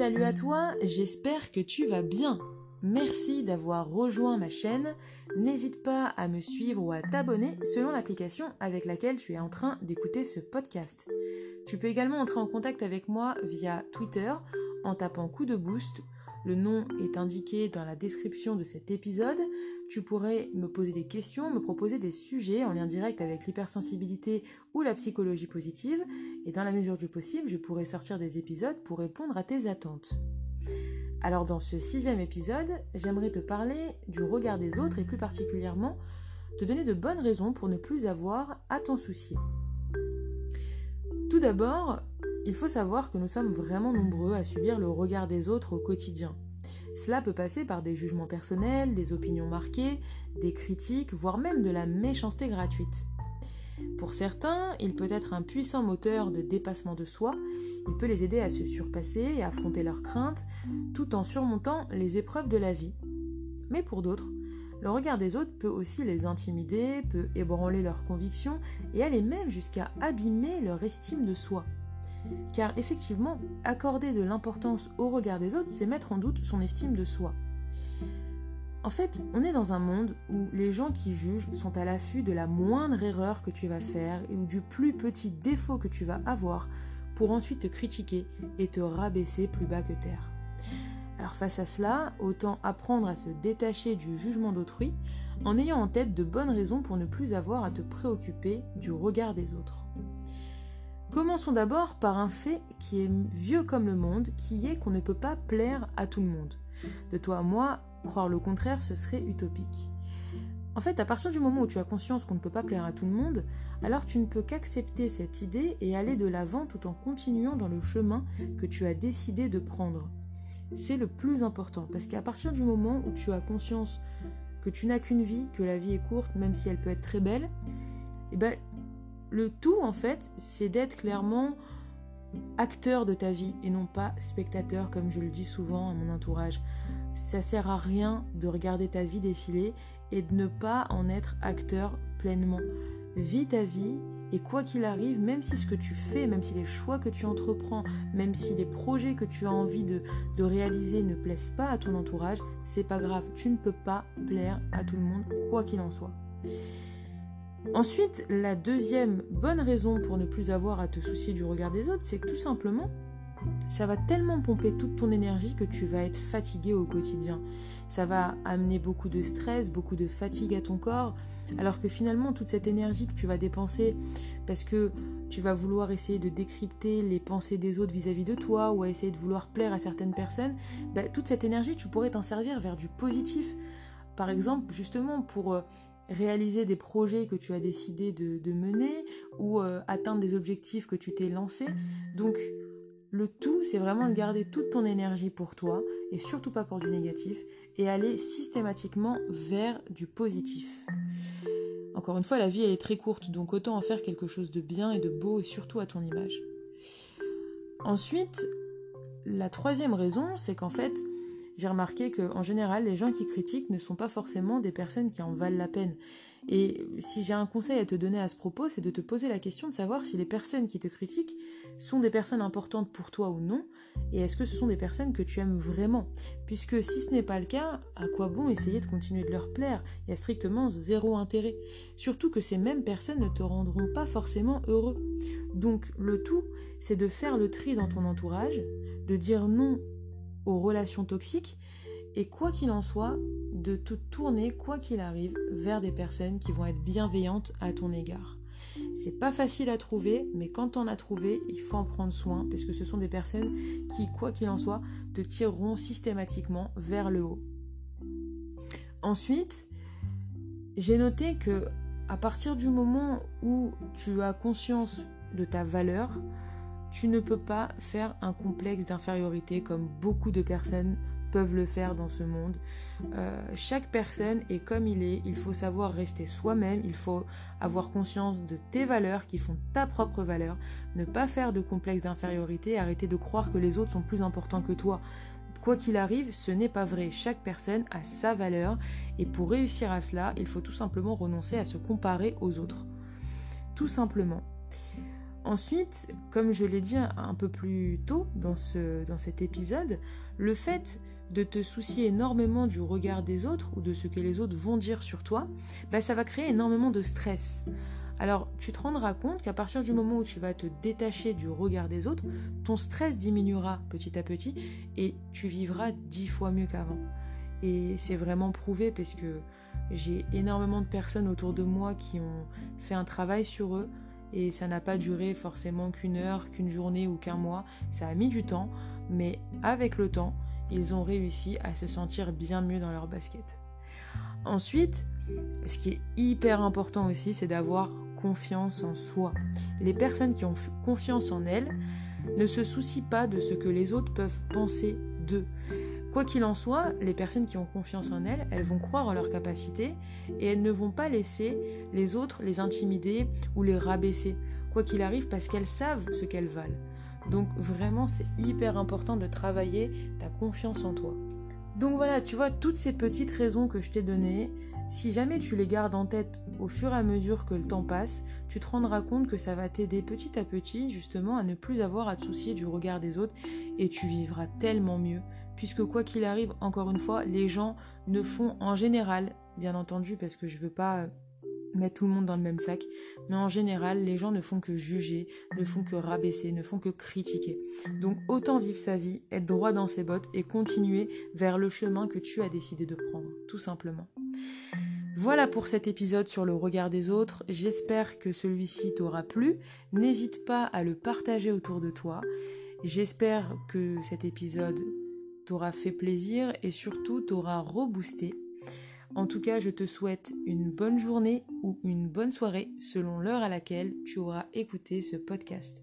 Salut à toi, j'espère que tu vas bien. Merci d'avoir rejoint ma chaîne. N'hésite pas à me suivre ou à t'abonner selon l'application avec laquelle tu es en train d'écouter ce podcast. Tu peux également entrer en contact avec moi via Twitter en tapant coup de boost. Le nom est indiqué dans la description de cet épisode. Tu pourrais me poser des questions, me proposer des sujets en lien direct avec l'hypersensibilité ou la psychologie positive. Et dans la mesure du possible, je pourrais sortir des épisodes pour répondre à tes attentes. Alors dans ce sixième épisode, j'aimerais te parler du regard des autres et plus particulièrement te donner de bonnes raisons pour ne plus avoir à t'en soucier. Tout d'abord, il faut savoir que nous sommes vraiment nombreux à subir le regard des autres au quotidien. Cela peut passer par des jugements personnels, des opinions marquées, des critiques, voire même de la méchanceté gratuite. Pour certains, il peut être un puissant moteur de dépassement de soi, il peut les aider à se surpasser et affronter leurs craintes, tout en surmontant les épreuves de la vie. Mais pour d'autres, le regard des autres peut aussi les intimider, peut ébranler leurs convictions et aller même jusqu'à abîmer leur estime de soi. Car effectivement, accorder de l'importance au regard des autres, c'est mettre en doute son estime de soi. En fait, on est dans un monde où les gens qui jugent sont à l'affût de la moindre erreur que tu vas faire ou du plus petit défaut que tu vas avoir pour ensuite te critiquer et te rabaisser plus bas que terre. Alors face à cela, autant apprendre à se détacher du jugement d'autrui en ayant en tête de bonnes raisons pour ne plus avoir à te préoccuper du regard des autres. Commençons d'abord par un fait qui est vieux comme le monde, qui est qu'on ne peut pas plaire à tout le monde. De toi à moi, croire le contraire, ce serait utopique. En fait, à partir du moment où tu as conscience qu'on ne peut pas plaire à tout le monde, alors tu ne peux qu'accepter cette idée et aller de l'avant tout en continuant dans le chemin que tu as décidé de prendre. C'est le plus important, parce qu'à partir du moment où tu as conscience que tu n'as qu'une vie, que la vie est courte, même si elle peut être très belle, eh ben, le tout, en fait, c'est d'être clairement acteur de ta vie et non pas spectateur, comme je le dis souvent à mon entourage. Ça sert à rien de regarder ta vie défiler et de ne pas en être acteur pleinement. Vis ta vie et quoi qu'il arrive, même si ce que tu fais, même si les choix que tu entreprends, même si les projets que tu as envie de, réaliser ne plaisent pas à ton entourage, c'est pas grave. Tu ne peux pas plaire à tout le monde, quoi qu'il en soit. Ensuite, la deuxième bonne raison pour ne plus avoir à te soucier du regard des autres, c'est que tout simplement, ça va tellement pomper toute ton énergie que tu vas être fatigué au quotidien. Ça va amener beaucoup de stress, beaucoup de fatigue à ton corps, alors que finalement toute cette énergie que tu vas dépenser parce que tu vas vouloir essayer de décrypter les pensées des autres vis-à-vis de toi ou essayer de vouloir plaire à certaines personnes, bah, toute cette énergie tu pourrais t'en servir vers du positif. Par exemple, justement pour... Réaliser des projets que tu as décidé de, mener ou euh, atteindre des objectifs que tu t'es lancé. Donc le tout, c'est vraiment de garder toute ton énergie pour toi et surtout pas pour du négatif et aller systématiquement vers du positif. Encore une fois, la vie elle est très courte, donc autant en faire quelque chose de bien et de beau et surtout à ton image. Ensuite, la troisième raison, c'est qu'en fait, j'ai remarqué qu'en général, les gens qui critiquent ne sont pas forcément des personnes qui en valent la peine. Et si j'ai un conseil à te donner à ce propos, c'est de te poser la question de savoir si les personnes qui te critiquent sont des personnes importantes pour toi ou non, et est-ce que ce sont des personnes que tu aimes vraiment? Puisque si ce n'est pas le cas, à quoi bon essayer de continuer de leur plaire? Il y a strictement zéro intérêt. Surtout que ces mêmes personnes ne te rendront pas forcément heureux. Donc le tout, c'est de faire le tri dans ton entourage, de dire non aux relations toxiques et quoi qu'il en soit, de te tourner, quoi qu'il arrive, vers des personnes qui vont être bienveillantes à ton égard. C'est pas facile à trouver, mais quand on a trouvé, il faut en prendre soin parce que ce sont des personnes qui, quoi qu'il en soit, te tireront systématiquement vers le haut. Ensuite, j'ai noté que à partir du moment où tu as conscience de ta valeur, tu ne peux pas faire un complexe d'infériorité comme beaucoup de personnes peuvent le faire dans ce monde. Euh, chaque personne est comme il est, il faut savoir rester soi-même, il faut avoir conscience de tes valeurs qui font ta propre valeur, ne pas faire de complexe d'infériorité, arrêter de croire que les autres sont plus importants que toi. Quoi qu'il arrive, ce n'est pas vrai, chaque personne a sa valeur et pour réussir à cela, il faut tout simplement renoncer à se comparer aux autres. Tout simplement. Ensuite, comme je l'ai dit un peu plus tôt dans, ce, dans cet épisode, le fait de te soucier énormément du regard des autres ou de ce que les autres vont dire sur toi, bah, ça va créer énormément de stress. Alors, tu te rendras compte qu'à partir du moment où tu vas te détacher du regard des autres, ton stress diminuera petit à petit et tu vivras dix fois mieux qu'avant. Et c'est vraiment prouvé parce que j'ai énormément de personnes autour de moi qui ont fait un travail sur eux et ça n'a pas duré forcément qu'une heure, qu'une journée ou qu'un mois. Ça a mis du temps, mais avec le temps, ils ont réussi à se sentir bien mieux dans leur basket. Ensuite, ce qui est hyper important aussi, c'est d'avoir confiance en soi. Les personnes qui ont confiance en elles ne se soucient pas de ce que les autres peuvent penser d'eux. Quoi qu'il en soit, les personnes qui ont confiance en elles, elles vont croire en leurs capacités et elles ne vont pas laisser les autres les intimider ou les rabaisser, quoi qu'il arrive, parce qu'elles savent ce qu'elles valent. Donc vraiment, c'est hyper important de travailler ta confiance en toi. Donc voilà, tu vois, toutes ces petites raisons que je t'ai données, si jamais tu les gardes en tête au fur et à mesure que le temps passe, tu te rendras compte que ça va t'aider petit à petit justement à ne plus avoir à te soucier du regard des autres et tu vivras tellement mieux. Puisque quoi qu'il arrive, encore une fois, les gens ne font en général, bien entendu, parce que je veux pas mettre tout le monde dans le même sac. Mais en général, les gens ne font que juger, ne font que rabaisser, ne font que critiquer. Donc autant vivre sa vie, être droit dans ses bottes et continuer vers le chemin que tu as décidé de prendre, tout simplement. Voilà pour cet épisode sur le regard des autres. J'espère que celui-ci t'aura plu. N'hésite pas à le partager autour de toi. J'espère que cet épisode t'aura fait plaisir et surtout t'aura reboosté en tout cas, je te souhaite une bonne journée ou une bonne soirée selon l'heure à laquelle tu auras écouté ce podcast.